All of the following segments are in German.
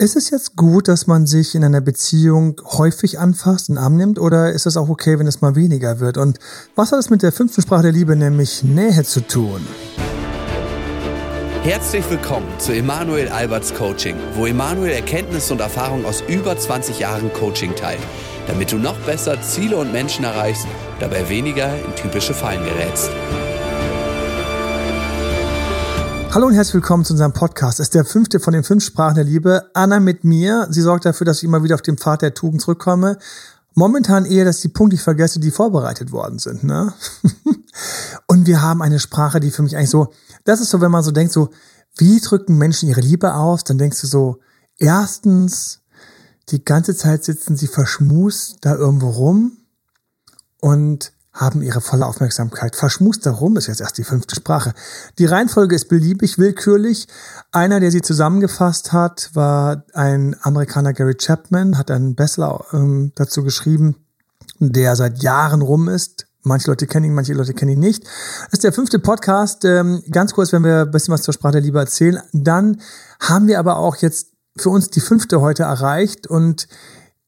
Ist es jetzt gut, dass man sich in einer Beziehung häufig anfasst, einen Arm nimmt, oder ist es auch okay, wenn es mal weniger wird? Und was hat es mit der fünften Sprache der Liebe, nämlich Nähe, zu tun? Herzlich willkommen zu Emanuel Alberts Coaching, wo Emanuel Erkenntnisse und Erfahrung aus über 20 Jahren Coaching teilt, damit du noch besser Ziele und Menschen erreichst, dabei weniger in typische Fallen gerätst. Hallo und herzlich willkommen zu unserem Podcast. Es ist der fünfte von den fünf Sprachen der Liebe. Anna mit mir. Sie sorgt dafür, dass ich immer wieder auf den Pfad der Tugend zurückkomme. Momentan eher, dass die Punkte ich vergesse, die vorbereitet worden sind. Ne? und wir haben eine Sprache, die für mich eigentlich so, das ist so, wenn man so denkt, so, wie drücken Menschen ihre Liebe aus? Dann denkst du so, erstens, die ganze Zeit sitzen sie verschmust da irgendwo rum und haben ihre volle Aufmerksamkeit. Verschmust darum ist jetzt erst die fünfte Sprache. Die Reihenfolge ist beliebig, willkürlich. Einer, der sie zusammengefasst hat, war ein Amerikaner Gary Chapman, hat einen Bestseller ähm, dazu geschrieben, der seit Jahren rum ist. Manche Leute kennen ihn, manche Leute kennen ihn nicht. Das ist der fünfte Podcast. Ähm, ganz kurz, wenn wir ein bisschen was zur Sprache der Liebe erzählen. Dann haben wir aber auch jetzt für uns die fünfte heute erreicht und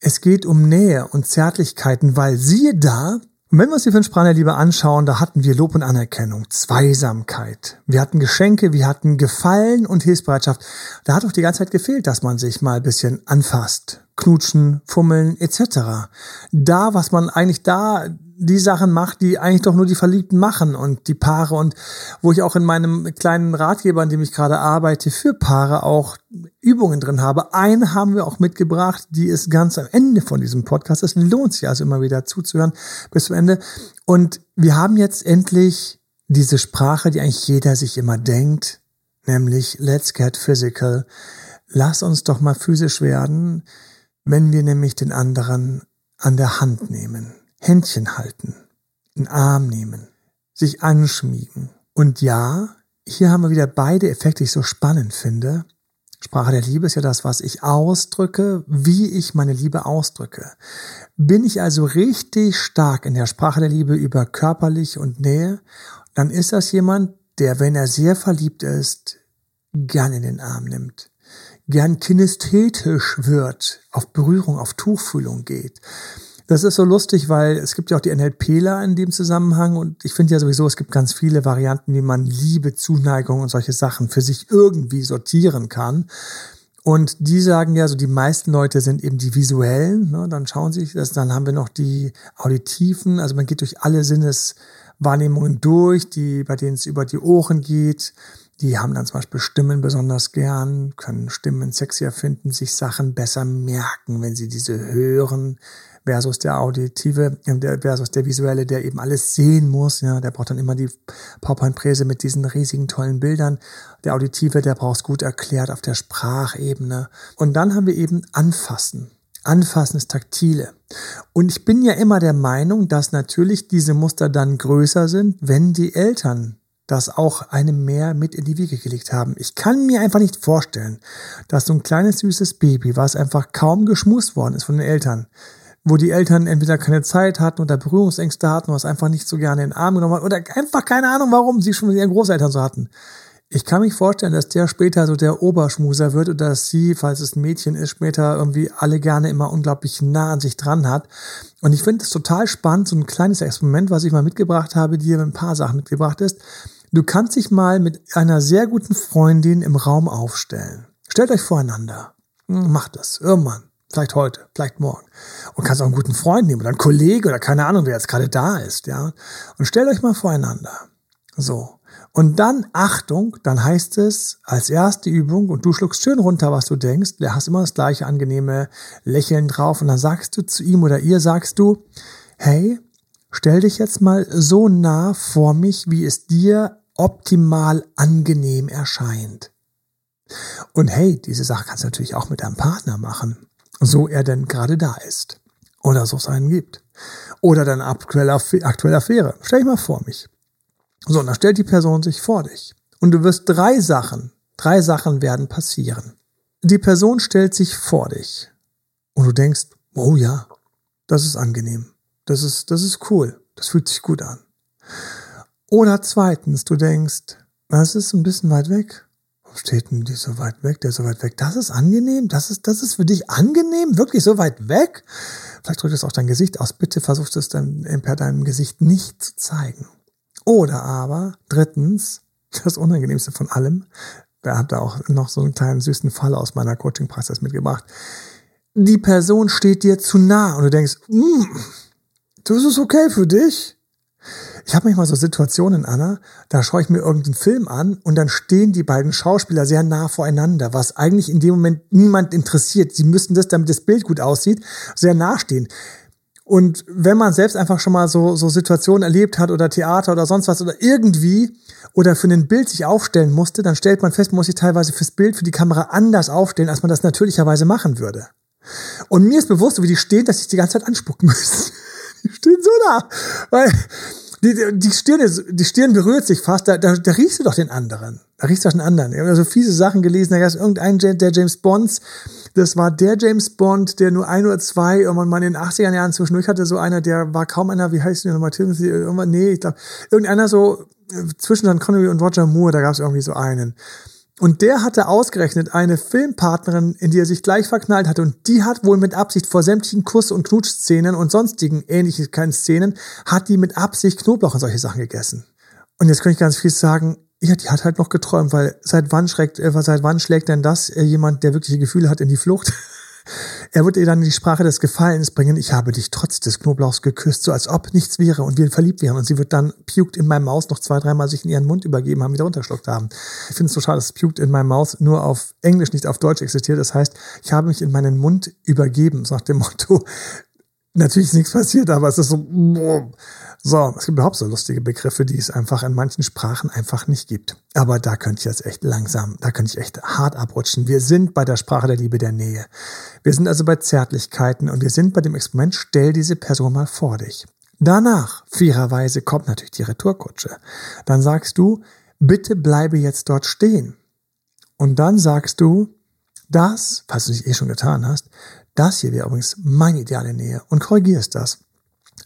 es geht um Nähe und Zärtlichkeiten, weil siehe da, und wenn wir uns die fünf der Liebe anschauen, da hatten wir Lob und Anerkennung, Zweisamkeit. Wir hatten Geschenke, wir hatten Gefallen und Hilfsbereitschaft. Da hat doch die ganze Zeit gefehlt, dass man sich mal ein bisschen anfasst, knutschen, fummeln etc. Da, was man eigentlich da die Sachen macht, die eigentlich doch nur die Verliebten machen und die Paare und wo ich auch in meinem kleinen Ratgeber, an dem ich gerade arbeite, für Paare auch Übungen drin habe. Eine haben wir auch mitgebracht, die ist ganz am Ende von diesem Podcast. Es lohnt sich also immer wieder zuzuhören bis zum Ende. Und wir haben jetzt endlich diese Sprache, die eigentlich jeder sich immer denkt, nämlich Let's get physical. Lass uns doch mal physisch werden, wenn wir nämlich den anderen an der Hand nehmen. Händchen halten, einen Arm nehmen, sich anschmiegen. Und ja, hier haben wir wieder beide Effekte, die ich so spannend finde. Sprache der Liebe ist ja das, was ich ausdrücke, wie ich meine Liebe ausdrücke. Bin ich also richtig stark in der Sprache der Liebe über körperlich und Nähe, dann ist das jemand, der, wenn er sehr verliebt ist, gern in den Arm nimmt, gern kinesthetisch wird, auf Berührung, auf Tuchfühlung geht, das ist so lustig, weil es gibt ja auch die NLPler in dem Zusammenhang und ich finde ja sowieso, es gibt ganz viele Varianten, wie man Liebe, Zuneigung und solche Sachen für sich irgendwie sortieren kann. Und die sagen ja, so die meisten Leute sind eben die visuellen, ne, dann schauen sie sich das, dann haben wir noch die auditiven, also man geht durch alle Sinneswahrnehmungen durch, die, bei denen es über die Ohren geht. Die haben dann zum Beispiel Stimmen besonders gern, können Stimmen sexier finden, sich Sachen besser merken, wenn sie diese hören versus der auditive, äh, der, versus der visuelle, der eben alles sehen muss. Ja, der braucht dann immer die PowerPoint-Präse mit diesen riesigen tollen Bildern. Der auditive, der braucht es gut erklärt auf der Sprachebene. Und dann haben wir eben Anfassen. Anfassen ist taktile. Und ich bin ja immer der Meinung, dass natürlich diese Muster dann größer sind, wenn die Eltern das auch einem mehr mit in die Wiege gelegt haben. Ich kann mir einfach nicht vorstellen, dass so ein kleines süßes Baby, was einfach kaum geschmust worden ist von den Eltern, wo die Eltern entweder keine Zeit hatten oder Berührungsängste hatten oder es einfach nicht so gerne in den Arm genommen hat oder einfach keine Ahnung, warum sie schon mit ihren Großeltern so hatten. Ich kann mich vorstellen, dass der später so der Oberschmuser wird oder dass sie, falls es ein Mädchen ist, später irgendwie alle gerne immer unglaublich nah an sich dran hat. Und ich finde es total spannend, so ein kleines Experiment, was ich mal mitgebracht habe, dir ein paar Sachen mitgebracht ist. Du kannst dich mal mit einer sehr guten Freundin im Raum aufstellen. Stellt euch voreinander. Macht das. Irgendwann. Vielleicht heute, vielleicht morgen. Und kannst auch einen guten Freund nehmen oder einen Kollege oder keine Ahnung, wer jetzt gerade da ist, ja. Und stellt euch mal voreinander. So. Und dann, Achtung, dann heißt es als erste Übung, und du schluckst schön runter, was du denkst, du hast immer das gleiche angenehme Lächeln drauf, und dann sagst du zu ihm oder ihr sagst du, hey, stell dich jetzt mal so nah vor mich, wie es dir optimal angenehm erscheint. Und hey, diese Sache kannst du natürlich auch mit deinem Partner machen so er denn gerade da ist. Oder so es einen gibt. Oder deine aktuelle, aktuelle Affäre. Stell dich mal vor mich. So, und dann stellt die Person sich vor dich. Und du wirst drei Sachen, drei Sachen werden passieren. Die Person stellt sich vor dich. Und du denkst, oh ja, das ist angenehm. Das ist, das ist cool. Das fühlt sich gut an. Oder zweitens, du denkst, das ist ein bisschen weit weg. Steht denn die so weit weg, der so weit weg? Das ist angenehm? Das ist, das ist für dich angenehm? Wirklich so weit weg? Vielleicht drückt es auch dein Gesicht aus. Bitte versuch es dann per deinem Gesicht nicht zu zeigen. Oder aber, drittens, das Unangenehmste von allem, wer hat da auch noch so einen kleinen süßen Fall aus meiner Coaching-Praxis mitgebracht. Die Person steht dir zu nah und du denkst, mm, das ist okay für dich. Ich habe manchmal so Situationen, Anna, da schaue ich mir irgendeinen Film an und dann stehen die beiden Schauspieler sehr nah voreinander, was eigentlich in dem Moment niemand interessiert. Sie müssen das, damit das Bild gut aussieht, sehr nah stehen. Und wenn man selbst einfach schon mal so, so Situationen erlebt hat oder Theater oder sonst was oder irgendwie oder für ein Bild sich aufstellen musste, dann stellt man fest, man muss sich teilweise fürs Bild, für die Kamera anders aufstellen, als man das natürlicherweise machen würde. Und mir ist bewusst, wie die stehen, dass ich die ganze Zeit anspucken muss. Stehen so nah. Weil die, die, Stirn die Stirn berührt sich fast, da, da, da riechst du doch den anderen. Da riechst du doch den anderen. Ich habe so fiese Sachen gelesen, da gab es irgendeinen der James Bonds, das war der James Bond, der nur ein oder zwei irgendwann mal in den 80er Jahren zwischendurch hatte, so einer, der war kaum einer, wie heißt der nochmal, Timothy, irgendwann, nee, ich glaube, irgendeiner so äh, zwischen Sean Connery und Roger Moore, da gab es irgendwie so einen. Und der hatte ausgerechnet eine Filmpartnerin, in die er sich gleich verknallt hatte. Und die hat wohl mit Absicht vor sämtlichen Kuss- und Knutschszenen und sonstigen ähnlichen Szenen, hat die mit Absicht Knoblauch und solche Sachen gegessen. Und jetzt könnte ich ganz viel sagen, ja, die hat halt noch geträumt, weil seit wann schlägt, äh, seit wann schlägt denn das äh, jemand, der wirkliche Gefühle hat, in die Flucht? Er wird ihr dann die Sprache des Gefallens bringen, ich habe dich trotz des Knoblauchs geküsst, so als ob nichts wäre und wir verliebt wären. Und sie wird dann puked in meinem Maus noch zwei, dreimal sich in ihren Mund übergeben haben, wieder runterschluckt haben. Ich finde es so schade, dass puked in meinem Maus nur auf Englisch, nicht auf Deutsch existiert. Das heißt, ich habe mich in meinen Mund übergeben, so nach dem Motto, natürlich ist nichts passiert, aber es ist so, so, es gibt überhaupt so lustige Begriffe, die es einfach in manchen Sprachen einfach nicht gibt. Aber da könnte ich jetzt echt langsam, da könnte ich echt hart abrutschen. Wir sind bei der Sprache der Liebe der Nähe. Wir sind also bei Zärtlichkeiten und wir sind bei dem Experiment, stell diese Person mal vor dich. Danach, fairerweise, kommt natürlich die Retourkutsche. Dann sagst du, bitte bleibe jetzt dort stehen. Und dann sagst du, das, falls du es eh schon getan hast, das hier wäre übrigens meine ideale Nähe und korrigierst das.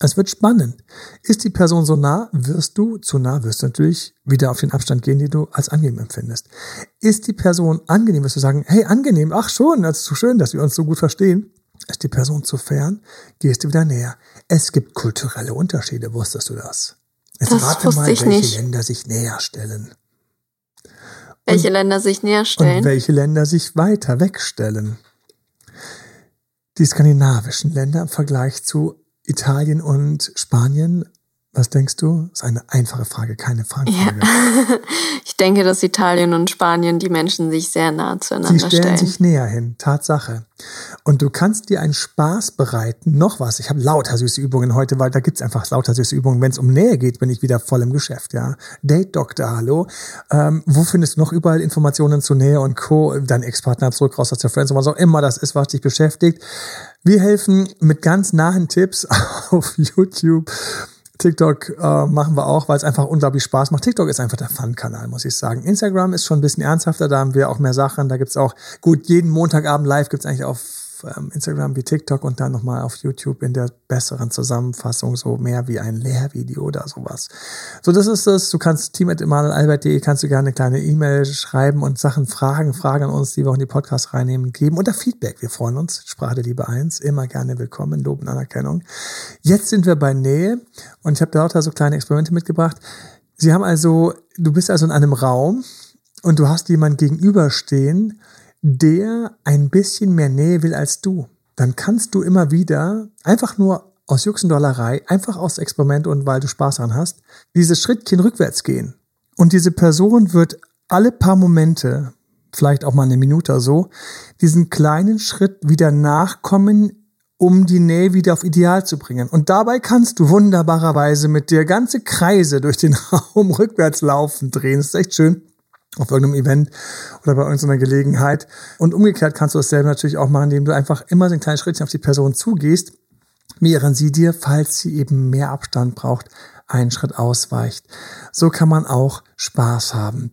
Es wird spannend. Ist die Person so nah, wirst du, zu nah wirst du natürlich wieder auf den Abstand gehen, den du als angenehm empfindest. Ist die Person angenehm, wirst du sagen, hey, angenehm, ach schon, das ist so schön, dass wir uns so gut verstehen. Ist die Person zu fern, gehst du wieder näher. Es gibt kulturelle Unterschiede, wusstest du das? Jetzt das rate mal, welche nicht. Länder sich näher stellen. Welche und, Länder sich näher stellen? Und welche Länder sich weiter wegstellen. Die skandinavischen Länder im Vergleich zu Italien und Spanien was denkst du? Das ist eine einfache Frage, keine Fangfrage. Ja. Ich denke, dass Italien und Spanien die Menschen sich sehr nah zueinander stellen. Sie stellen. sich näher hin, Tatsache. Und du kannst dir einen Spaß bereiten. Noch was, ich habe lauter süße Übungen heute, weil da gibt's einfach lauter süße Übungen. Wenn es um Nähe geht, bin ich wieder voll im Geschäft. ja. Date Doktor, hallo. Ähm, wo findest du noch überall Informationen zu Nähe und Co.? Dein Ex-Partner zurück raus aus der Friends, was auch immer das ist, was dich beschäftigt. Wir helfen mit ganz nahen Tipps auf YouTube TikTok äh, machen wir auch, weil es einfach unglaublich Spaß macht. TikTok ist einfach der Fun-Kanal, muss ich sagen. Instagram ist schon ein bisschen ernsthafter, da haben wir auch mehr Sachen. Da gibt's auch, gut, jeden Montagabend live gibt's eigentlich auf ähm, Instagram wie TikTok und dann nochmal auf YouTube in der besseren Zusammenfassung so mehr wie ein Lehrvideo oder sowas. So, das ist es. Du kannst team.emanuelalbert.de kannst du gerne eine kleine E-Mail schreiben und Sachen fragen, Fragen an uns, die wir auch in die Podcast reinnehmen, geben oder Feedback. Wir freuen uns. Sprache der Liebe 1, immer gerne willkommen, Lob und Anerkennung. Jetzt sind wir bei Nähe und ich habe da lauter so kleine Experimente mitgebracht. Sie haben also, du bist also in einem Raum und du hast jemanden gegenüberstehen, der ein bisschen mehr Nähe will als du, dann kannst du immer wieder einfach nur aus Juxendollerei, einfach aus Experiment und weil du Spaß daran hast, dieses Schrittchen rückwärts gehen. Und diese Person wird alle paar Momente, vielleicht auch mal eine Minute oder so, diesen kleinen Schritt wieder nachkommen, um die Nähe wieder auf Ideal zu bringen. Und dabei kannst du wunderbarerweise mit dir ganze Kreise durch den Raum rückwärts laufen, drehen. Das ist echt schön auf irgendeinem Event oder bei irgendeiner Gelegenheit. Und umgekehrt kannst du dasselbe natürlich auch machen, indem du einfach immer den kleinen Schrittchen auf die Person zugehst, während sie dir, falls sie eben mehr Abstand braucht, einen Schritt ausweicht. So kann man auch Spaß haben.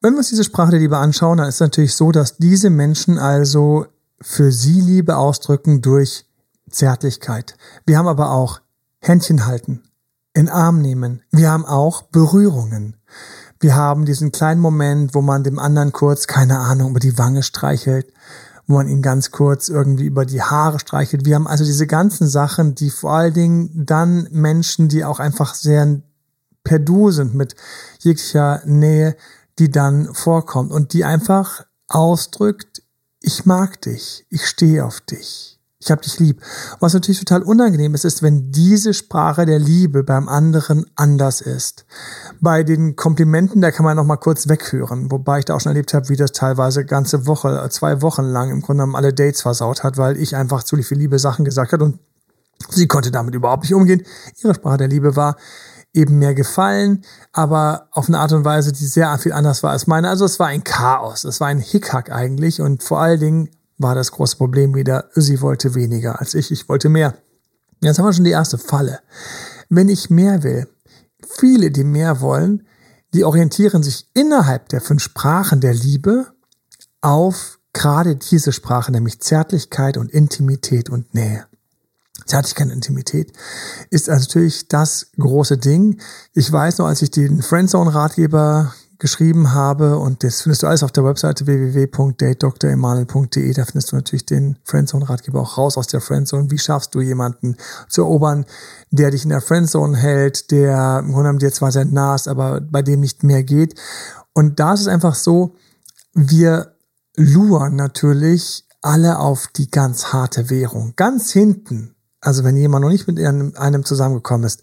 Wenn wir uns diese Sprache der Liebe anschauen, dann ist es natürlich so, dass diese Menschen also für sie Liebe ausdrücken durch Zärtlichkeit. Wir haben aber auch Händchen halten, in Arm nehmen. Wir haben auch Berührungen. Wir haben diesen kleinen Moment, wo man dem anderen kurz, keine Ahnung, über die Wange streichelt, wo man ihn ganz kurz irgendwie über die Haare streichelt. Wir haben also diese ganzen Sachen, die vor allen Dingen dann Menschen, die auch einfach sehr per Du sind mit jeglicher Nähe, die dann vorkommt und die einfach ausdrückt, ich mag dich, ich stehe auf dich. Ich habe dich lieb. Was natürlich total unangenehm ist, ist, wenn diese Sprache der Liebe beim anderen anders ist. Bei den Komplimenten, da kann man noch mal kurz weghören, wobei ich da auch schon erlebt habe, wie das teilweise ganze Woche, zwei Wochen lang im Grunde genommen alle Dates versaut hat, weil ich einfach zu viele liebe Sachen gesagt hat und sie konnte damit überhaupt nicht umgehen. Ihre Sprache der Liebe war eben mehr gefallen, aber auf eine Art und Weise, die sehr viel anders war als meine. Also es war ein Chaos, es war ein Hickhack eigentlich und vor allen Dingen war das große Problem wieder, sie wollte weniger als ich, ich wollte mehr. Jetzt haben wir schon die erste Falle. Wenn ich mehr will, viele, die mehr wollen, die orientieren sich innerhalb der fünf Sprachen der Liebe auf gerade diese Sprache, nämlich Zärtlichkeit und Intimität und Nähe. Zärtlichkeit und Intimität ist natürlich das große Ding. Ich weiß noch, als ich den Friendzone-Ratgeber geschrieben habe. Und das findest du alles auf der Webseite www.datedremanuel.de. Da findest du natürlich den Friendzone-Ratgeber auch raus aus der Friendzone. Wie schaffst du jemanden zu erobern, der dich in der Friendzone hält, der im Grunde genommen dir zwar sehr nah ist, aber bei dem nicht mehr geht. Und da ist es einfach so, wir luren natürlich alle auf die ganz harte Währung. Ganz hinten, also wenn jemand noch nicht mit einem zusammengekommen ist,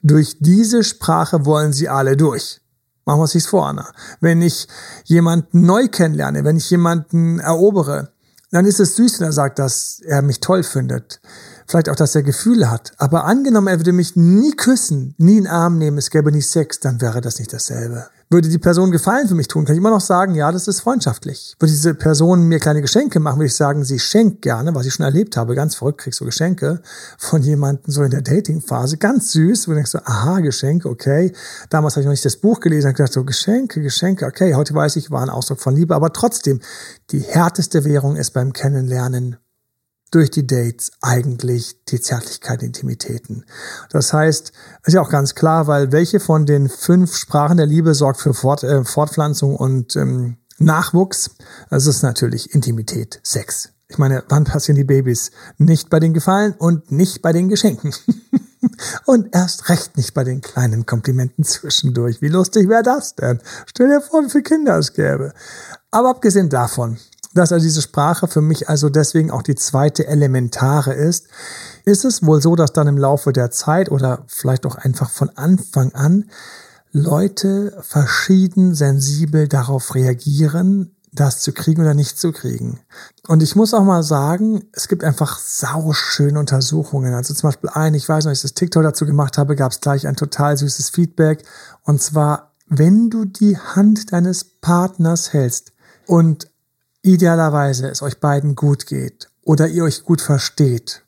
durch diese Sprache wollen sie alle durch. Machen wir es sich vor, Anna. Wenn ich jemanden neu kennenlerne, wenn ich jemanden erobere, dann ist es süß, wenn er sagt, dass er mich toll findet. Vielleicht auch, dass er Gefühle hat. Aber angenommen, er würde mich nie küssen, nie in den Arm nehmen, es gäbe nicht Sex, dann wäre das nicht dasselbe. Würde die Person Gefallen für mich tun, kann ich immer noch sagen, ja, das ist freundschaftlich. Würde diese Person mir kleine Geschenke machen, würde ich sagen, sie schenkt gerne, was ich schon erlebt habe, ganz verrückt, kriegst du Geschenke von jemandem so in der Datingphase, ganz süß, wo du denkst so, aha, Geschenke, okay. Damals habe ich noch nicht das Buch gelesen, habe gedacht so, Geschenke, Geschenke, okay, heute weiß ich, war ein Ausdruck von Liebe, aber trotzdem, die härteste Währung ist beim Kennenlernen durch die Dates eigentlich die Zärtlichkeit, Intimitäten. Das heißt, ist ja auch ganz klar, weil welche von den fünf Sprachen der Liebe sorgt für Fort, äh, Fortpflanzung und ähm, Nachwuchs? Das ist natürlich Intimität, Sex. Ich meine, wann passieren die Babys? Nicht bei den Gefallen und nicht bei den Geschenken. und erst recht nicht bei den kleinen Komplimenten zwischendurch. Wie lustig wäre das denn? Stell dir vor, wie viele Kinder es gäbe. Aber abgesehen davon, dass also diese Sprache für mich also deswegen auch die zweite elementare ist, ist es wohl so, dass dann im Laufe der Zeit oder vielleicht auch einfach von Anfang an Leute verschieden sensibel darauf reagieren, das zu kriegen oder nicht zu kriegen. Und ich muss auch mal sagen, es gibt einfach sauschöne Untersuchungen. Also zum Beispiel ein, ich weiß noch, als ich das TikTok dazu gemacht habe, gab es gleich ein total süßes Feedback. Und zwar, wenn du die Hand deines Partners hältst und idealerweise es euch beiden gut geht oder ihr euch gut versteht,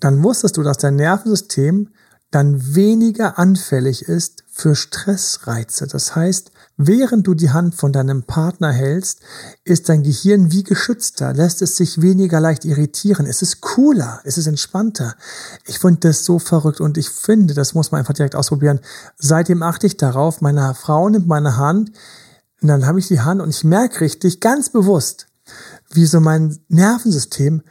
dann wusstest du, dass dein Nervensystem dann weniger anfällig ist für Stressreize. Das heißt, während du die Hand von deinem Partner hältst, ist dein Gehirn wie geschützter, lässt es sich weniger leicht irritieren. Es ist cooler, es ist entspannter. Ich finde das so verrückt und ich finde, das muss man einfach direkt ausprobieren. Seitdem achte ich darauf, meine Frau nimmt meine Hand und dann habe ich die Hand und ich merke richtig, ganz bewusst, wie so mein Nervensystem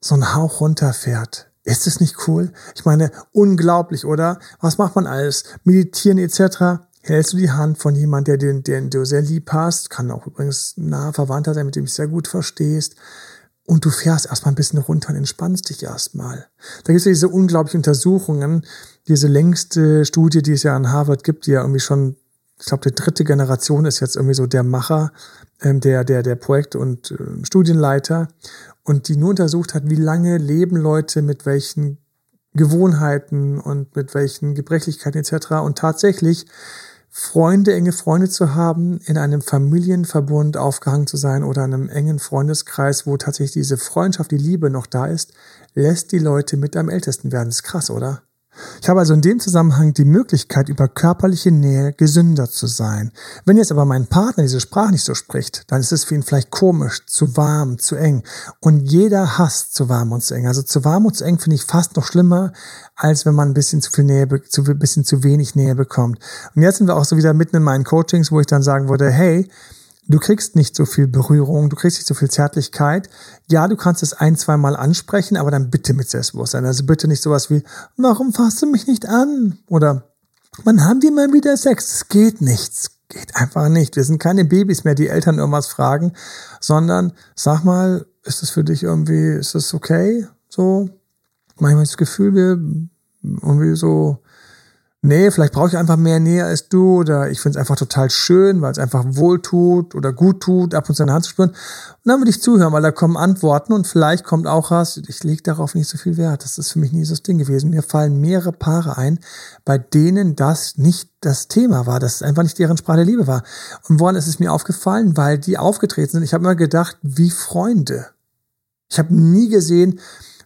so einen Hauch runterfährt. Ist es nicht cool? Ich meine, unglaublich, oder? Was macht man alles? Meditieren etc. Hältst du die Hand von jemand, der den, den du sehr lieb hast, kann auch übrigens nahe Verwandter sein, mit dem du dich sehr gut verstehst. Und du fährst erstmal ein bisschen runter und entspannst dich erstmal. Da gibt es ja diese unglaublichen Untersuchungen, diese längste Studie, die es ja an Harvard gibt, die ja irgendwie schon, ich glaube, die dritte Generation ist jetzt irgendwie so der Macher der, der, der Projekt- und äh, Studienleiter und die nur untersucht hat, wie lange leben Leute mit welchen Gewohnheiten und mit welchen Gebrechlichkeiten etc. Und tatsächlich Freunde, enge Freunde zu haben, in einem Familienverbund aufgehangen zu sein oder einem engen Freundeskreis, wo tatsächlich diese Freundschaft, die Liebe noch da ist, lässt die Leute mit am ältesten werden. Das ist krass, oder? Ich habe also in dem Zusammenhang die Möglichkeit, über körperliche Nähe gesünder zu sein. Wenn jetzt aber mein Partner diese Sprache nicht so spricht, dann ist es für ihn vielleicht komisch, zu warm, zu eng. Und jeder hasst zu warm und zu eng. Also zu warm und zu eng finde ich fast noch schlimmer, als wenn man ein bisschen zu viel Nähe, zu, ein bisschen zu wenig Nähe bekommt. Und jetzt sind wir auch so wieder mitten in meinen Coachings, wo ich dann sagen würde, hey, Du kriegst nicht so viel Berührung, du kriegst nicht so viel Zärtlichkeit. Ja, du kannst es ein, zwei Mal ansprechen, aber dann bitte mit Selbstbewusstsein. Also bitte nicht sowas wie, warum fasst du mich nicht an? Oder, wann haben wir mal wieder Sex? Es geht nichts. Geht einfach nicht. Wir sind keine Babys mehr, die Eltern irgendwas fragen, sondern sag mal, ist das für dich irgendwie, ist das okay? So, manchmal das Gefühl, wir irgendwie so, nee, vielleicht brauche ich einfach mehr Nähe als du oder ich finde es einfach total schön, weil es einfach wohl tut oder gut tut, ab und zu eine Hand zu spüren. Und dann würde ich zuhören, weil da kommen Antworten und vielleicht kommt auch was, ich lege darauf nicht so viel Wert. Das ist für mich nie so das Ding gewesen. Mir fallen mehrere Paare ein, bei denen das nicht das Thema war, dass es einfach nicht deren Sprache der Liebe war. Und woran ist es mir aufgefallen? Weil die aufgetreten sind. Ich habe immer gedacht, wie Freunde. Ich habe nie gesehen,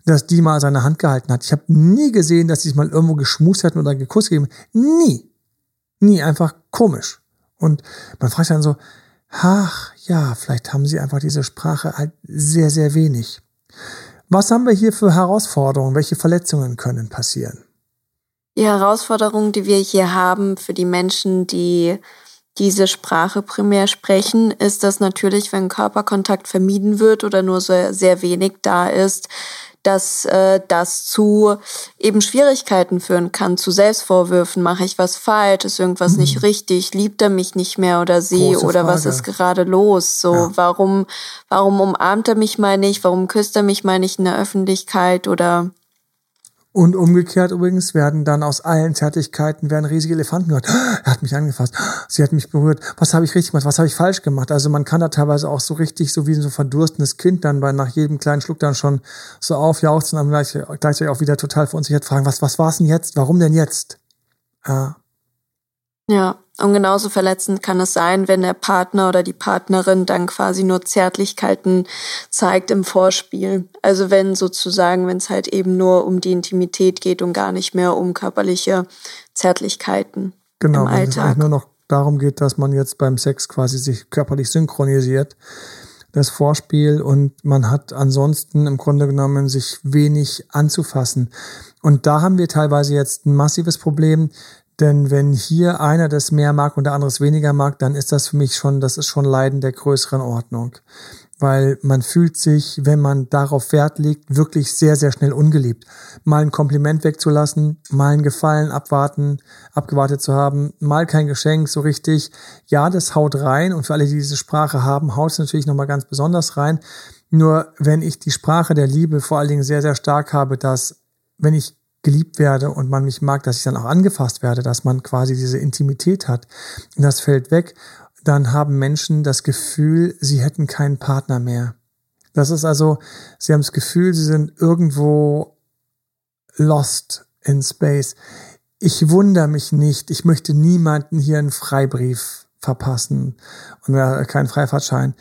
dass die mal seine Hand gehalten hat. Ich habe nie gesehen, dass sie es mal irgendwo geschmust hätten oder einen Kuss gegeben. Nie. Nie. Einfach komisch. Und man fragt dann so, ach ja, vielleicht haben sie einfach diese Sprache halt sehr, sehr wenig. Was haben wir hier für Herausforderungen? Welche Verletzungen können passieren? Die Herausforderung, die wir hier haben für die Menschen, die diese Sprache primär sprechen, ist, dass natürlich, wenn Körperkontakt vermieden wird oder nur sehr, sehr wenig da ist, dass äh, das zu eben Schwierigkeiten führen kann, zu Selbstvorwürfen. Mache ich was falsch? Ist irgendwas mhm. nicht richtig? Liebt er mich nicht mehr oder sie? Große oder Frage. was ist gerade los? So, ja. warum, warum umarmt er mich mal nicht? Warum küsst er mich mal nicht in der Öffentlichkeit? Oder und umgekehrt übrigens werden dann aus allen Zärtlichkeiten werden riesige Elefanten gehört. Er hat mich angefasst. Sie hat mich berührt. Was habe ich richtig gemacht? Was habe ich falsch gemacht? Also man kann da teilweise auch so richtig, so wie so ein verdurstendes Kind dann bei nach jedem kleinen Schluck dann schon so aufjauchzen und gleichzeitig auch wieder total verunsichert fragen, was, was war es denn jetzt? Warum denn jetzt? Ja. Ja, und genauso verletzend kann es sein, wenn der Partner oder die Partnerin dann quasi nur Zärtlichkeiten zeigt im Vorspiel. Also wenn sozusagen, wenn es halt eben nur um die Intimität geht und gar nicht mehr um körperliche Zärtlichkeiten genau, im Alltag. Genau, wenn es nur noch darum geht, dass man jetzt beim Sex quasi sich körperlich synchronisiert, das Vorspiel und man hat ansonsten im Grunde genommen sich wenig anzufassen. Und da haben wir teilweise jetzt ein massives Problem, denn wenn hier einer das mehr mag und der andere es weniger mag, dann ist das für mich schon, das ist schon Leiden der größeren Ordnung. Weil man fühlt sich, wenn man darauf Wert legt, wirklich sehr, sehr schnell ungeliebt. Mal ein Kompliment wegzulassen, mal ein Gefallen abwarten, abgewartet zu haben, mal kein Geschenk so richtig. Ja, das haut rein und für alle, die diese Sprache haben, haut es natürlich nochmal ganz besonders rein. Nur wenn ich die Sprache der Liebe vor allen Dingen sehr, sehr stark habe, dass wenn ich geliebt werde und man mich mag, dass ich dann auch angefasst werde, dass man quasi diese Intimität hat. Und das fällt weg. Dann haben Menschen das Gefühl, sie hätten keinen Partner mehr. Das ist also, sie haben das Gefühl, sie sind irgendwo lost in space. Ich wundere mich nicht. Ich möchte niemanden hier einen Freibrief verpassen und keinen Freifahrtschein.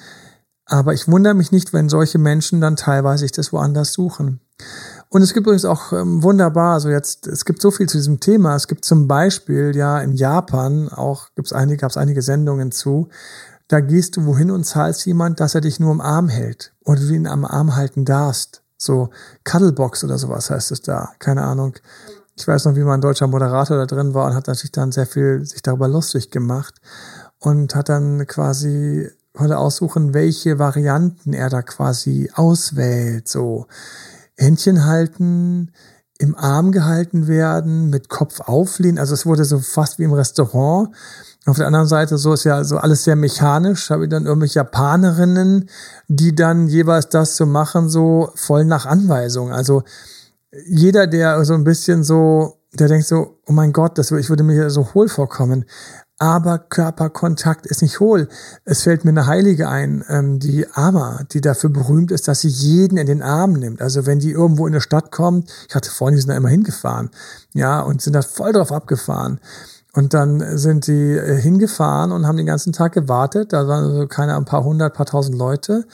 Aber ich wundere mich nicht, wenn solche Menschen dann teilweise sich das woanders suchen. Und es gibt übrigens auch ähm, wunderbar, also jetzt, es gibt so viel zu diesem Thema. Es gibt zum Beispiel ja in Japan auch, gibt's einige, gab's einige Sendungen zu. Da gehst du wohin und zahlst jemand, dass er dich nur am Arm hält oder du ihn am Arm halten darfst. So Cuddlebox oder sowas heißt es da. Keine Ahnung. Ich weiß noch, wie mein deutscher Moderator da drin war und hat natürlich dann sehr viel sich darüber lustig gemacht und hat dann quasi konnte aussuchen, welche Varianten er da quasi auswählt. So Händchen halten, im Arm gehalten werden, mit Kopf auflehnen. Also es wurde so fast wie im Restaurant. Auf der anderen Seite, so ist ja so alles sehr mechanisch, habe ich dann irgendwelche Japanerinnen, die dann jeweils das zu machen, so voll nach Anweisung. Also jeder, der so ein bisschen so, der denkt so, oh mein Gott, das, ich würde mir so hohl vorkommen aber Körperkontakt ist nicht hohl. Es fällt mir eine Heilige ein, ähm, die Ama, die dafür berühmt ist, dass sie jeden in den Arm nimmt. Also wenn die irgendwo in eine Stadt kommt, ich hatte vorhin, die sind da immer hingefahren, ja, und sind da voll drauf abgefahren. Und dann sind sie äh, hingefahren und haben den ganzen Tag gewartet. Da waren so keine ein paar hundert, paar tausend Leute.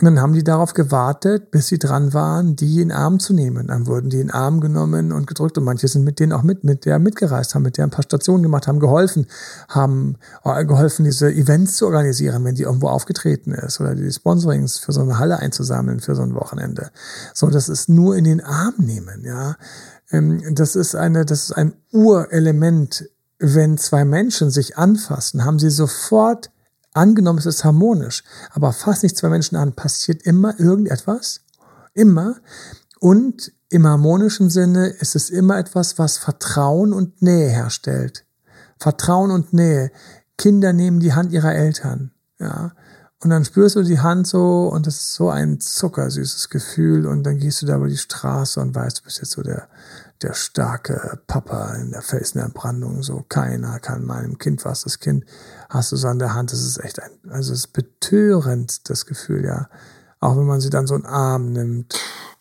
Und dann haben die darauf gewartet, bis sie dran waren, die in den Arm zu nehmen. Dann wurden die in den Arm genommen und gedrückt. Und manche sind mit denen auch mit, mit der mitgereist, haben mit der ein paar Stationen gemacht, haben geholfen, haben äh, geholfen, diese Events zu organisieren, wenn die irgendwo aufgetreten ist oder die Sponsorings für so eine Halle einzusammeln für so ein Wochenende. So, das ist nur in den Arm nehmen, ja. Ähm, das ist eine, das ist ein Urelement. Wenn zwei Menschen sich anfassen, haben sie sofort Angenommen, es ist harmonisch, aber fass nicht zwei Menschen an, passiert immer irgendetwas. Immer. Und im harmonischen Sinne ist es immer etwas, was Vertrauen und Nähe herstellt. Vertrauen und Nähe. Kinder nehmen die Hand ihrer Eltern, ja. Und dann spürst du die Hand so und das ist so ein zuckersüßes Gefühl und dann gehst du da über die Straße und weißt, du bist jetzt so der, der starke Papa in der Felsenentbrandung, so keiner kann meinem Kind was. Das Kind hast du so an der Hand, das ist echt ein, also es ist betörend, das Gefühl, ja. Auch wenn man sie dann so einen Arm nimmt.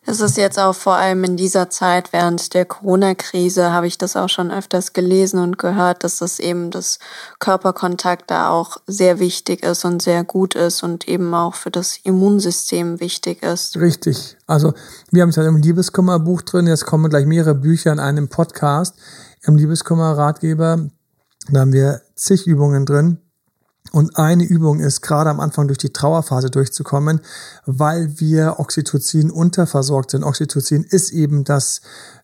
Es ist jetzt auch vor allem in dieser Zeit während der Corona-Krise, habe ich das auch schon öfters gelesen und gehört, dass das eben das Körperkontakt da auch sehr wichtig ist und sehr gut ist und eben auch für das Immunsystem wichtig ist. Richtig. Also wir haben es ja im Liebeskummerbuch drin, jetzt kommen gleich mehrere Bücher in einem Podcast. Im Liebeskummer-Ratgeber, da haben wir zig Übungen drin und eine Übung ist, gerade am Anfang durch die Trauerphase durchzukommen, weil wir Oxytocin unterversorgt sind. Oxytocin ist eben das,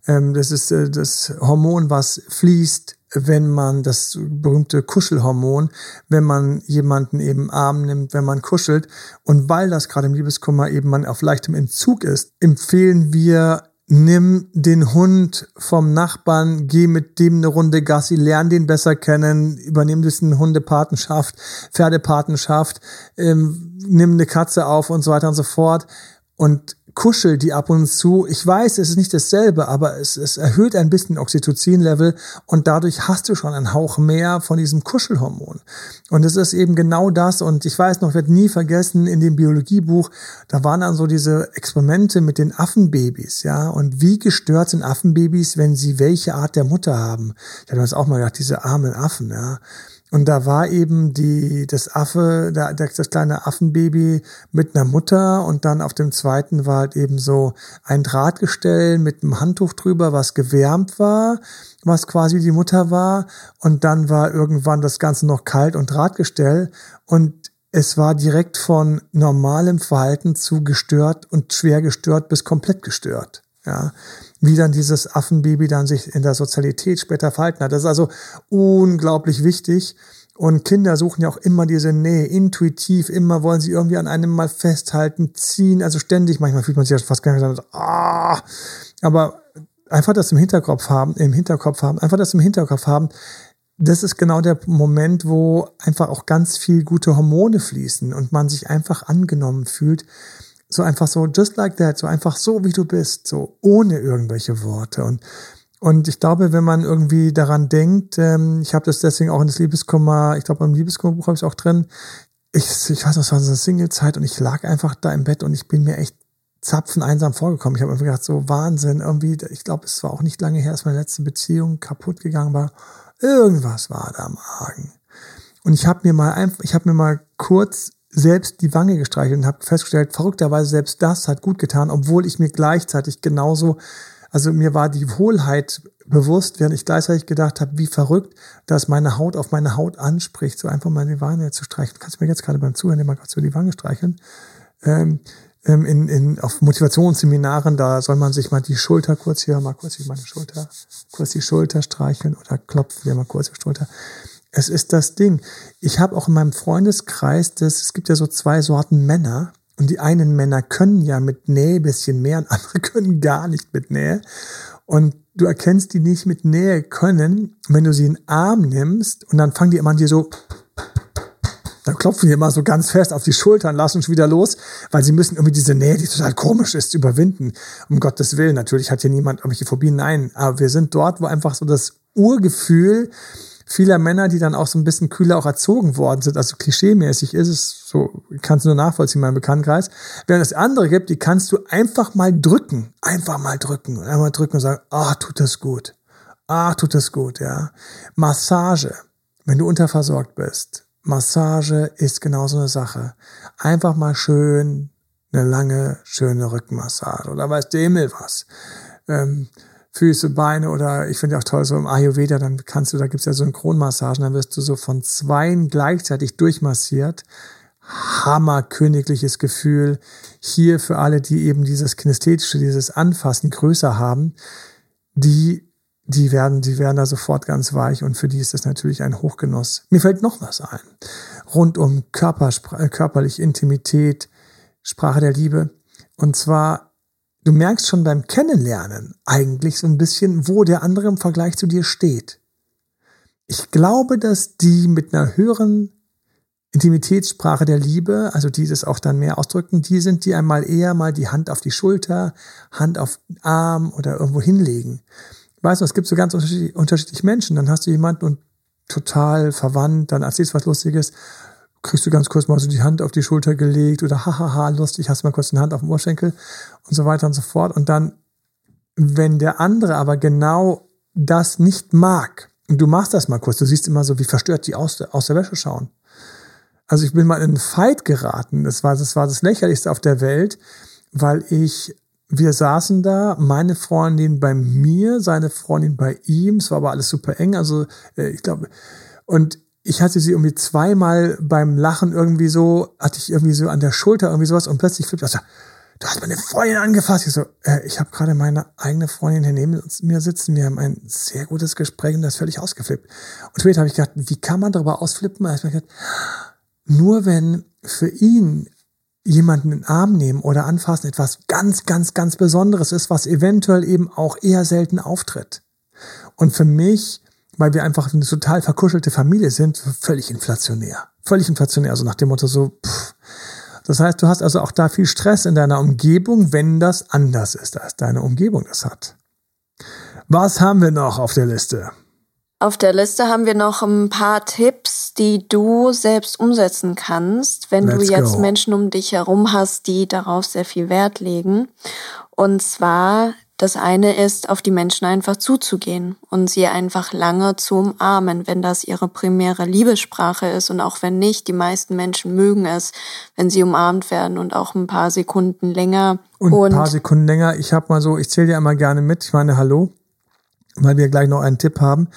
ähm, das ist äh, das Hormon, was fließt, wenn man das berühmte Kuschelhormon, wenn man jemanden eben arm nimmt, wenn man kuschelt. Und weil das gerade im Liebeskummer eben man auf leichtem Entzug ist, empfehlen wir nimm den Hund vom Nachbarn, geh mit dem eine Runde Gassi, lern den besser kennen, übernimm eine Hundepatenschaft, Pferdepatenschaft, ähm, nimm eine Katze auf und so weiter und so fort. Und kuschel die ab und zu. Ich weiß, es ist nicht dasselbe, aber es, es erhöht ein bisschen Oxytocin-Level und dadurch hast du schon einen Hauch mehr von diesem Kuschelhormon. Und es ist eben genau das. Und ich weiß noch, ich werde nie vergessen, in dem Biologiebuch, da waren dann so diese Experimente mit den Affenbabys, ja. Und wie gestört sind Affenbabys, wenn sie welche Art der Mutter haben? Ich habe mir das auch mal gedacht, diese armen Affen, ja. Und da war eben die, das Affe, der, das kleine Affenbaby mit einer Mutter und dann auf dem zweiten war halt eben so ein Drahtgestell mit einem Handtuch drüber, was gewärmt war, was quasi die Mutter war. Und dann war irgendwann das Ganze noch kalt und Drahtgestell. Und es war direkt von normalem Verhalten zu gestört und schwer gestört bis komplett gestört. Ja, wie dann dieses Affenbaby dann sich in der Sozialität später verhalten hat. Das ist also unglaublich wichtig. Und Kinder suchen ja auch immer diese Nähe, intuitiv, immer wollen sie irgendwie an einem mal festhalten, ziehen, also ständig, manchmal fühlt man sich fast gar nicht so, ah, aber einfach das im Hinterkopf haben, im Hinterkopf haben, einfach das im Hinterkopf haben, das ist genau der Moment, wo einfach auch ganz viel gute Hormone fließen und man sich einfach angenommen fühlt so einfach so, just like that, so einfach so, wie du bist, so ohne irgendwelche Worte. Und, und ich glaube, wenn man irgendwie daran denkt, ähm, ich habe das deswegen auch in das Liebeskummer, ich glaube, im Liebeskummerbuch habe ich es auch drin, ich, ich weiß, das war so eine Single-Zeit und ich lag einfach da im Bett und ich bin mir echt zapfen einsam vorgekommen. Ich habe einfach gedacht, so Wahnsinn, irgendwie, ich glaube, es war auch nicht lange her, dass meine letzte Beziehung kaputt gegangen war. Irgendwas war da am Argen. Und ich habe mir mal einfach, ich habe mir mal kurz selbst die Wange gestreichelt und habe festgestellt, verrückterweise selbst das hat gut getan, obwohl ich mir gleichzeitig genauso, also mir war die Hohlheit bewusst, während ich gleichzeitig gedacht habe, wie verrückt, dass meine Haut auf meine Haut anspricht, so einfach die Wange zu streicheln. Kannst du mir jetzt gerade beim Zuhören mal kurz über die Wange streicheln? Ähm, ähm, in, in, auf Motivationsseminaren, da soll man sich mal die Schulter kurz hier, mal kurz hier meine Schulter, kurz die Schulter streicheln oder klopfen wir mal kurz die Schulter. Es ist das Ding. Ich habe auch in meinem Freundeskreis, das, es gibt ja so zwei Sorten Männer. Und die einen Männer können ja mit Nähe bisschen mehr und andere können gar nicht mit Nähe. Und du erkennst die nicht mit Nähe können, wenn du sie in den Arm nimmst und dann fangen die immer an dir so, dann klopfen die immer so ganz fest auf die Schultern, lassen uns wieder los, weil sie müssen irgendwie diese Nähe, die total komisch ist, überwinden. Um Gottes Willen. Natürlich hat hier niemand irgendwelche Phobien. Nein, aber wir sind dort, wo einfach so das Urgefühl vieler Männer, die dann auch so ein bisschen kühler auch erzogen worden sind. Also klischeemäßig ist es so, kannst du nur nachvollziehen, mein Bekanntenkreis. Während es andere gibt, die kannst du einfach mal drücken. Einfach mal drücken. Einmal drücken und sagen, ah, tut das gut. Ah, tut das gut, ja. Massage. Wenn du unterversorgt bist. Massage ist genauso eine Sache. Einfach mal schön eine lange, schöne Rückenmassage oder weiß der Himmel was. Ähm, Füße, Beine oder ich finde auch toll, so im Ayurveda, dann kannst du, da gibt's ja Synchronmassagen, dann wirst du so von zweien gleichzeitig durchmassiert. Hammerkönigliches Gefühl. Hier für alle, die eben dieses Kinästhetische, dieses Anfassen größer haben, die, die werden, die werden da sofort ganz weich und für die ist das natürlich ein Hochgenuss. Mir fällt noch was ein. Rund um Körper, körperliche Intimität, Sprache der Liebe. Und zwar du merkst schon beim Kennenlernen eigentlich so ein bisschen, wo der andere im Vergleich zu dir steht. Ich glaube, dass die mit einer höheren Intimitätssprache der Liebe, also die das auch dann mehr ausdrücken, die sind, die einmal eher mal die Hand auf die Schulter, Hand auf den Arm oder irgendwo hinlegen. Weißt du, es gibt so ganz unterschiedliche Menschen. Dann hast du jemanden und total verwandt, dann erzählst du was Lustiges kriegst du ganz kurz mal so die Hand auf die Schulter gelegt oder hahaha, lustig, hast mal kurz eine Hand auf dem Ohrschenkel und so weiter und so fort. Und dann, wenn der andere aber genau das nicht mag, und du machst das mal kurz, du siehst immer so, wie verstört die aus der, aus der Wäsche schauen. Also ich bin mal in einen Fight geraten. Das war, das war das lächerlichste auf der Welt, weil ich, wir saßen da, meine Freundin bei mir, seine Freundin bei ihm, es war aber alles super eng, also äh, ich glaube, und ich hatte sie irgendwie zweimal beim Lachen irgendwie so, hatte ich irgendwie so an der Schulter irgendwie sowas und plötzlich flippt das. Du hast meine Freundin angefasst. Ich so, äh, ich habe gerade meine eigene Freundin hier neben mir sitzen. Wir haben ein sehr gutes Gespräch und das ist völlig ausgeflippt. Und später habe ich gedacht, wie kann man darüber ausflippen? Ich gedacht, nur wenn für ihn jemanden in den Arm nehmen oder anfassen etwas ganz, ganz, ganz Besonderes ist, was eventuell eben auch eher selten auftritt. Und für mich weil wir einfach eine total verkuschelte Familie sind, völlig inflationär. Völlig inflationär, also nach dem Motto so, pff. Das heißt, du hast also auch da viel Stress in deiner Umgebung, wenn das anders ist, als deine Umgebung das hat. Was haben wir noch auf der Liste? Auf der Liste haben wir noch ein paar Tipps, die du selbst umsetzen kannst, wenn Let's du jetzt go. Menschen um dich herum hast, die darauf sehr viel Wert legen. Und zwar das eine ist, auf die Menschen einfach zuzugehen und sie einfach lange zu umarmen, wenn das ihre primäre Liebessprache ist und auch wenn nicht, die meisten Menschen mögen es, wenn sie umarmt werden und auch ein paar Sekunden länger. Und, und ein paar Sekunden länger. Ich habe mal so, ich zähle dir einmal gerne mit. Ich meine, hallo, weil wir gleich noch einen Tipp haben.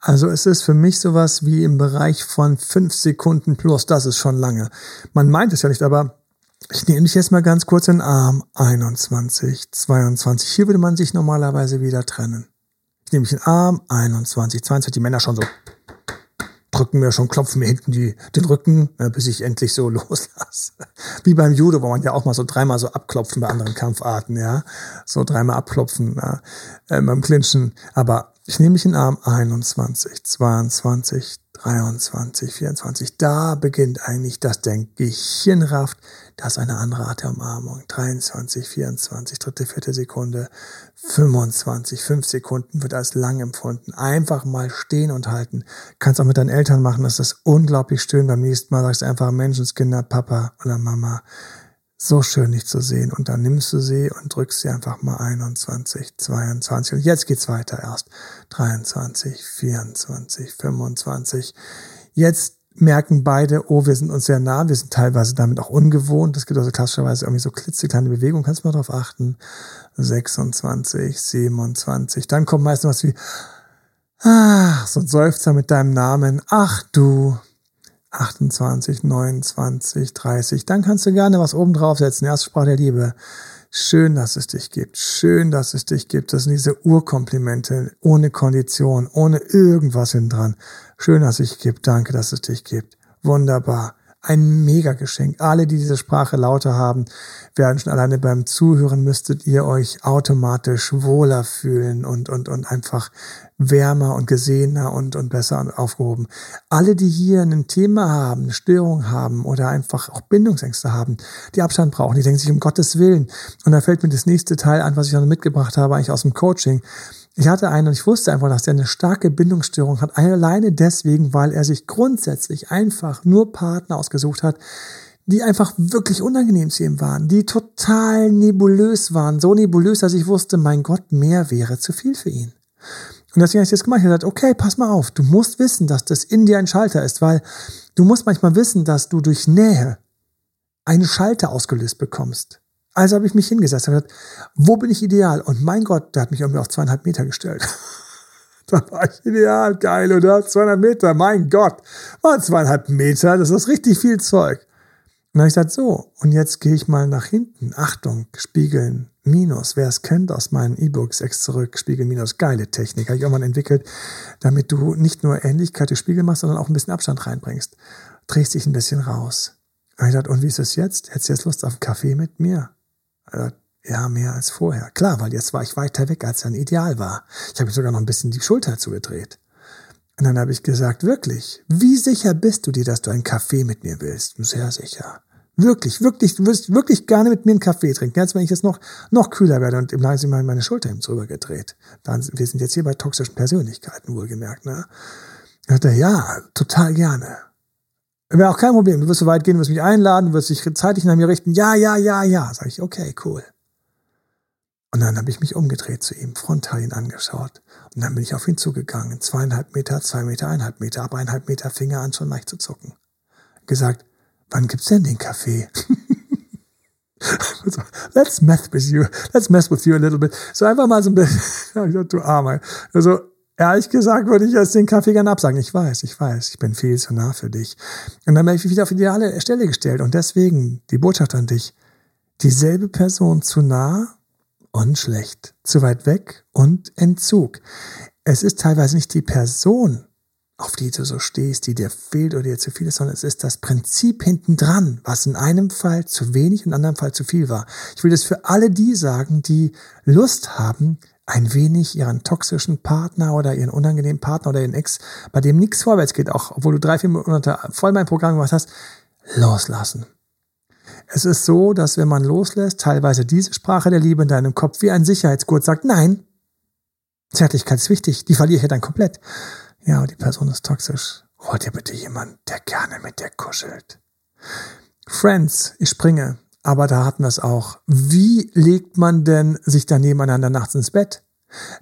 Also es ist für mich sowas wie im Bereich von fünf Sekunden plus. Das ist schon lange. Man meint es ja nicht, aber ich nehme dich jetzt mal ganz kurz in den Arm. 21, 22. Hier würde man sich normalerweise wieder trennen. Ich nehme mich in den Arm. 21, 22. Die Männer schon so drücken mir schon, klopfen mir hinten die, den Rücken, äh, bis ich endlich so loslasse. Wie beim Judo, wo man ja auch mal so dreimal so abklopfen bei anderen Kampfarten, ja. So dreimal abklopfen ja, äh, beim Clinchen. Aber ich nehme mich in den Arm 21, 22, 23, 24. Da beginnt eigentlich das Denken. Gehirnraft, das ist eine andere Art der Umarmung. 23, 24, dritte, vierte Sekunde, 25, 5 Sekunden wird als lang empfunden. Einfach mal stehen und halten. Kannst auch mit deinen Eltern machen, das ist unglaublich schön. Beim nächsten Mal sagst du einfach Menschenskinder, Papa oder Mama. So schön, dich zu sehen. Und dann nimmst du sie und drückst sie einfach mal 21, 22. Und jetzt geht's weiter erst. 23, 24, 25. Jetzt merken beide, oh, wir sind uns sehr nah, wir sind teilweise damit auch ungewohnt. Es gibt also klassischerweise irgendwie so klitzekleine Bewegungen, kannst du mal drauf achten. 26, 27. Dann kommt meistens was wie, ach, so ein Seufzer mit deinem Namen. Ach du. 28, 29, 30. Dann kannst du gerne was oben draufsetzen. Erste Sprache der Liebe. Schön, dass es dich gibt. Schön, dass es dich gibt. Das sind diese Urkomplimente ohne Kondition, ohne irgendwas hinten dran. Schön, dass es dich gibt. Danke, dass es dich gibt. Wunderbar. Ein Mega-Geschenk. Alle, die diese Sprache lauter haben, werden schon alleine beim Zuhören müsstet ihr euch automatisch wohler fühlen und, und, und einfach wärmer und gesehener und, und besser aufgehoben. Alle, die hier ein Thema haben, eine Störung haben oder einfach auch Bindungsängste haben, die Abstand brauchen, die denken sich um Gottes Willen. Und da fällt mir das nächste Teil an, was ich noch mitgebracht habe, eigentlich aus dem Coaching. Ich hatte einen und ich wusste einfach, dass der eine starke Bindungsstörung hat. Alleine deswegen, weil er sich grundsätzlich einfach nur Partner ausgesucht hat, die einfach wirklich unangenehm zu ihm waren, die total nebulös waren. So nebulös, dass ich wusste, mein Gott, mehr wäre zu viel für ihn. Und deswegen habe ich das gemacht. Ich habe gesagt, okay, pass mal auf. Du musst wissen, dass das in dir ein Schalter ist, weil du musst manchmal wissen, dass du durch Nähe einen Schalter ausgelöst bekommst. Also habe ich mich hingesetzt und gesagt, wo bin ich ideal? Und mein Gott, der hat mich irgendwie auf zweieinhalb Meter gestellt. da war ich ideal, geil, oder? Zweieinhalb Meter, mein Gott. War zweieinhalb Meter, das ist richtig viel Zeug. Und dann habe ich gesagt, so, und jetzt gehe ich mal nach hinten. Achtung, spiegeln, Minus. Wer es kennt aus meinen E-Books, Ex zurück, Spiegel Minus, geile Technik. Habe ich mal entwickelt, damit du nicht nur Ähnlichkeit des Spiegel machst, sondern auch ein bisschen Abstand reinbringst. Drehst dich ein bisschen raus. Und ich dachte, und wie ist es jetzt? Hättest du jetzt Lust auf einen Kaffee mit mir? Dachte, ja, mehr als vorher. Klar, weil jetzt war ich weiter weg, als ein Ideal war. Ich habe sogar noch ein bisschen die Schulter zugedreht. Und dann habe ich gesagt, wirklich, wie sicher bist du dir, dass du einen Kaffee mit mir willst? Sehr sicher. Wirklich, wirklich, du wirst wirklich gerne mit mir einen Kaffee trinken. Jetzt, wenn ich jetzt noch, noch kühler werde und im sind meine Schulter ihm drüber gedreht. Dann, wir sind jetzt hier bei toxischen Persönlichkeiten, wohlgemerkt, ne? Ich dachte, ja, total gerne. Wäre auch kein Problem. Du wirst so weit gehen, du wirst mich einladen, du wirst dich zeitig nach mir richten. Ja, ja, ja, ja. Sag ich, okay, cool. Und dann habe ich mich umgedreht zu ihm, frontal ihn angeschaut. Und dann bin ich auf ihn zugegangen. Zweieinhalb Meter, zwei Meter, eineinhalb Meter, ab eineinhalb Meter Finger an, schon leicht zu zucken. Gesagt, wann gibt's denn den Kaffee? Let's mess with you. Let's mess with you a little bit. So einfach mal so ein bisschen, du Armer. Also, ehrlich gesagt würde ich jetzt den Kaffee gerne absagen. Ich weiß, ich weiß, ich bin viel zu nah für dich. Und dann habe ich wieder auf die ideale Stelle gestellt. Und deswegen die Botschaft an dich. Dieselbe Person zu nah und schlecht. Zu weit weg und Entzug. Es ist teilweise nicht die Person, auf die du so stehst, die dir fehlt oder dir zu viel ist, sondern es ist das Prinzip hinten dran, was in einem Fall zu wenig und in einem Fall zu viel war. Ich will das für alle die sagen, die Lust haben, ein wenig ihren toxischen Partner oder ihren unangenehmen Partner oder ihren Ex, bei dem nichts vorwärts geht, auch obwohl du drei, vier Monate voll mein Programm gemacht hast, loslassen. Es ist so, dass wenn man loslässt, teilweise diese Sprache der Liebe in deinem Kopf wie ein Sicherheitsgurt sagt, nein, Zärtlichkeit ist wichtig, die verliere ich ja dann komplett. Ja, die Person ist toxisch. Hol dir bitte jemand, der gerne mit dir kuschelt. Friends, ich springe, aber da hatten wir es auch. Wie legt man denn sich da nebeneinander nachts ins Bett?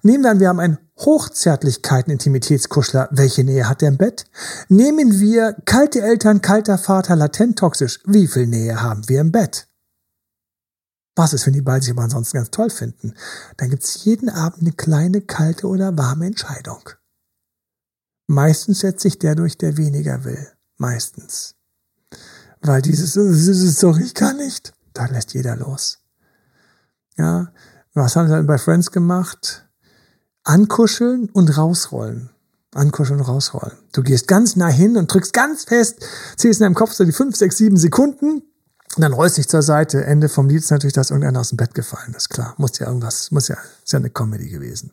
Nehmen wir an, wir haben einen Hochzärtlichkeiten-Intimitätskuschler. Welche Nähe hat der im Bett? Nehmen wir kalte Eltern, kalter Vater, latent toxisch. Wie viel Nähe haben wir im Bett? Was ist, wenn die beiden sich aber ansonsten ganz toll finden? Dann gibt's jeden Abend eine kleine, kalte oder warme Entscheidung. Meistens setzt sich der durch, der weniger will. Meistens. Weil dieses, sorry, ich kann nicht, da lässt jeder los. Ja, was haben sie dann bei Friends gemacht? Ankuscheln und rausrollen. Ankuscheln und rausrollen. Du gehst ganz nah hin und drückst ganz fest, ziehst in deinem Kopf so die fünf, sechs, sieben Sekunden und dann rollst dich zur Seite. Ende vom Lied ist natürlich, dass irgendeiner aus dem Bett gefallen ist. Klar, muss ja irgendwas, muss ja, ist ja eine Comedy gewesen.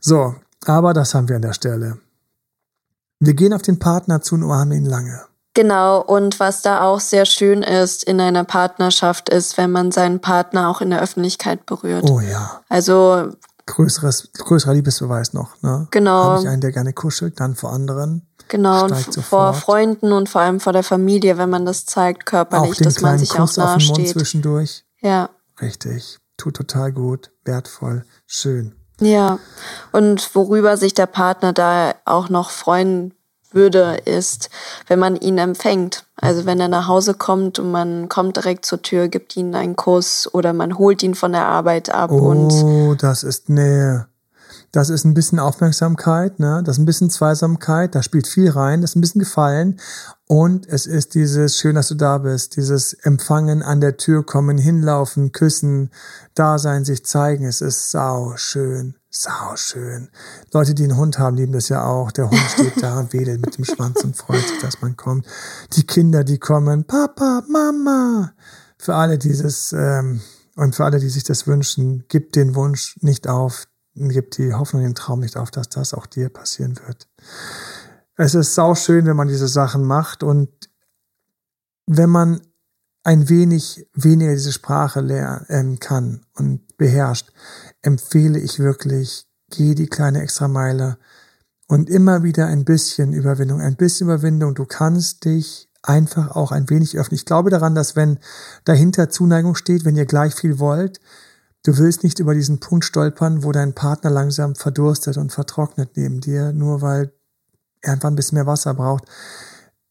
So, aber das haben wir an der Stelle. Wir gehen auf den Partner zu und umarmen ihn lange. Genau, und was da auch sehr schön ist in einer Partnerschaft ist, wenn man seinen Partner auch in der Öffentlichkeit berührt. Oh ja. Also größeres, größerer Liebesbeweis noch, ne? Genau. Habe ich einen, der gerne kuschelt, dann vor anderen. Genau, und vor Freunden und vor allem vor der Familie, wenn man das zeigt körperlich, auch den dass man sich Kuss auch auf den Mund zwischendurch. Ja. Richtig. Tut total gut, wertvoll, schön. Ja, und worüber sich der Partner da auch noch freuen würde, ist, wenn man ihn empfängt. Also wenn er nach Hause kommt und man kommt direkt zur Tür, gibt ihm einen Kuss oder man holt ihn von der Arbeit ab und Oh, das ist Nähe. Das ist ein bisschen Aufmerksamkeit, ne? Das ist ein bisschen Zweisamkeit, da spielt viel rein, das ist ein bisschen Gefallen. Und es ist dieses, schön, dass du da bist, dieses Empfangen an der Tür kommen, hinlaufen, küssen, da sein, sich zeigen. Es ist sau schön, sau schön. Leute, die einen Hund haben, lieben das ja auch. Der Hund steht da und wedelt mit dem Schwanz und freut sich, dass man kommt. Die Kinder, die kommen, Papa, Mama. Für alle dieses, ähm, und für alle, die sich das wünschen, gib den Wunsch nicht auf, gib die Hoffnung, den Traum nicht auf, dass das auch dir passieren wird. Es ist sau schön, wenn man diese Sachen macht und wenn man ein wenig weniger diese Sprache lernen kann und beherrscht, empfehle ich wirklich, geh die kleine Extrameile und immer wieder ein bisschen Überwindung, ein bisschen Überwindung. Du kannst dich einfach auch ein wenig öffnen. Ich glaube daran, dass wenn dahinter Zuneigung steht, wenn ihr gleich viel wollt, Du willst nicht über diesen Punkt stolpern, wo dein Partner langsam verdurstet und vertrocknet neben dir, nur weil er einfach ein bisschen mehr Wasser braucht.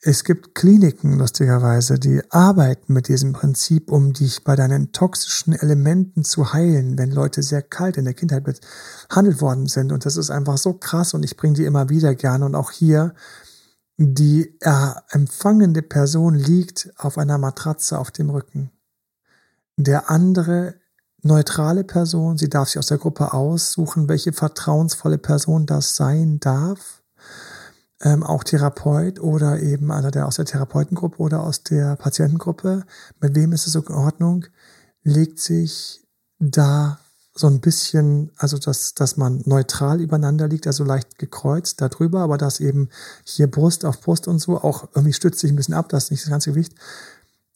Es gibt Kliniken, lustigerweise, die arbeiten mit diesem Prinzip, um dich bei deinen toxischen Elementen zu heilen, wenn Leute sehr kalt in der Kindheit behandelt worden sind. Und das ist einfach so krass und ich bringe die immer wieder gerne. Und auch hier, die äh, empfangende Person liegt auf einer Matratze auf dem Rücken. Der andere neutrale Person, sie darf sich aus der Gruppe aussuchen, welche vertrauensvolle Person das sein darf ähm, auch Therapeut oder eben einer der aus der Therapeutengruppe oder aus der Patientengruppe, mit wem ist es so in Ordnung, legt sich da so ein bisschen, also dass, dass man neutral übereinander liegt, also leicht gekreuzt darüber, aber dass eben hier Brust auf Brust und so auch irgendwie stützt sich ein bisschen ab, das ist nicht das ganze Gewicht.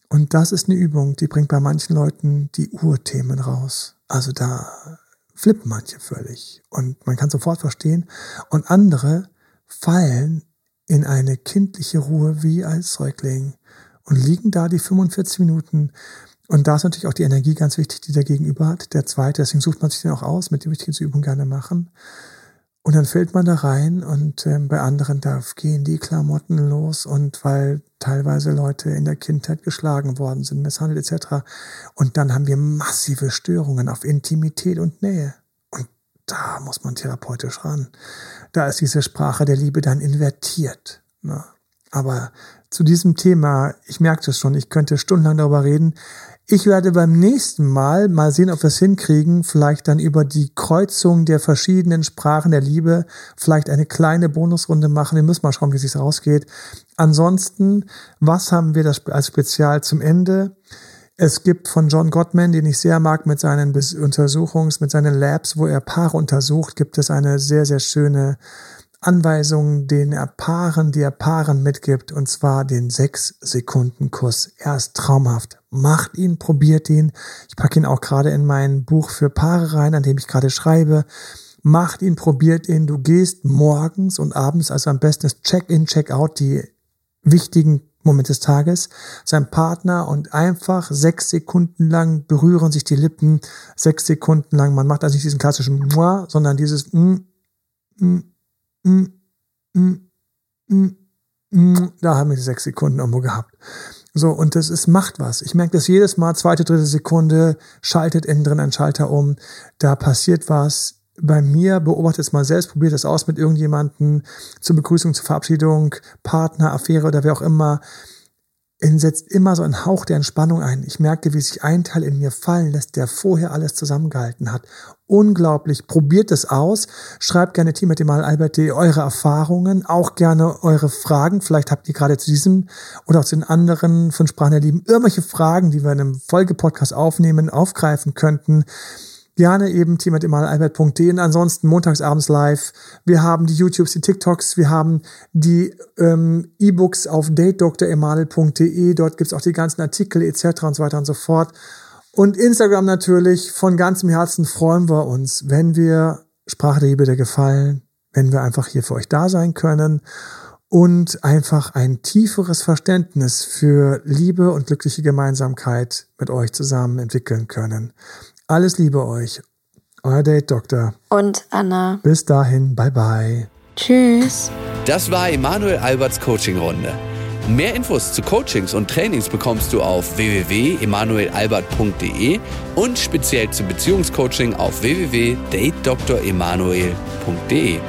Und das ist eine Übung, die bringt bei manchen Leuten die Urthemen raus. Also da flippen manche völlig. Und man kann sofort verstehen. Und andere fallen in eine kindliche Ruhe wie als Säugling und liegen da die 45 Minuten. Und da ist natürlich auch die Energie ganz wichtig, die der Gegenüber hat. Der zweite, deswegen sucht man sich den auch aus, mit dem ich diese Übung gerne machen. Und dann fällt man da rein und äh, bei anderen, da gehen die Klamotten los und weil teilweise Leute in der Kindheit geschlagen worden sind, misshandelt etc. Und dann haben wir massive Störungen auf Intimität und Nähe. Da muss man therapeutisch ran da ist diese Sprache der Liebe dann invertiert. Ne? Aber zu diesem Thema, ich merke es schon, ich könnte stundenlang darüber reden. Ich werde beim nächsten Mal mal sehen, ob wir es hinkriegen, vielleicht dann über die Kreuzung der verschiedenen Sprachen der Liebe, vielleicht eine kleine Bonusrunde machen. Wir müssen mal schauen, wie es sich rausgeht. Ansonsten, was haben wir das als Spezial zum Ende? Es gibt von John Gottman, den ich sehr mag, mit seinen Untersuchungs-, mit seinen Labs, wo er Paare untersucht, gibt es eine sehr, sehr schöne Anweisung, den er Paaren, die er Paaren mitgibt, und zwar den sechs Sekunden Kuss. Er ist traumhaft. Macht ihn, probiert ihn. Ich packe ihn auch gerade in mein Buch für Paare rein, an dem ich gerade schreibe. Macht ihn, probiert ihn. Du gehst morgens und abends, also am besten ist Check-in, Check-out, die wichtigen Moment des Tages, sein Partner und einfach sechs Sekunden lang berühren sich die Lippen, sechs Sekunden lang. Man macht also nicht diesen klassischen Mua, sondern dieses mm, mm, mm, mm, mm, mm. Da haben wir die sechs Sekunden irgendwo gehabt. So, und das ist, macht was. Ich merke das jedes Mal, zweite, dritte Sekunde, schaltet innen drin ein Schalter um, da passiert was, bei mir, beobachtet es mal selbst, probiert es aus mit irgendjemanden zur Begrüßung, zur Verabschiedung, Partner, Affäre oder wer auch immer. Setzt immer so einen Hauch der Entspannung ein. Ich merkte, wie sich ein Teil in mir fallen lässt, der vorher alles zusammengehalten hat. Unglaublich. Probiert es aus. Schreibt gerne Team Mal Albert.de eure Erfahrungen, auch gerne eure Fragen. Vielleicht habt ihr gerade zu diesem oder auch zu den anderen von Sprachen der Lieben irgendwelche Fragen, die wir in einem Folgepodcast aufnehmen, aufgreifen könnten gerne eben team.emalalbert.de und ansonsten montagsabends live. Wir haben die YouTubes, die TikToks, wir haben die ähm, E-Books auf datedremanuel.de. Dort gibt's auch die ganzen Artikel etc. und so weiter und so fort. Und Instagram natürlich. Von ganzem Herzen freuen wir uns, wenn wir Sprache der Liebe der Gefallen, wenn wir einfach hier für euch da sein können und einfach ein tieferes Verständnis für Liebe und glückliche Gemeinsamkeit mit euch zusammen entwickeln können. Alles Liebe euch. Euer Date Doktor. Und Anna. Bis dahin, bye bye. Tschüss. Das war Emanuel Alberts Coaching-Runde. Mehr Infos zu Coachings und Trainings bekommst du auf www.emanuelalbert.de und speziell zum Beziehungscoaching auf www.datedremanuel.de.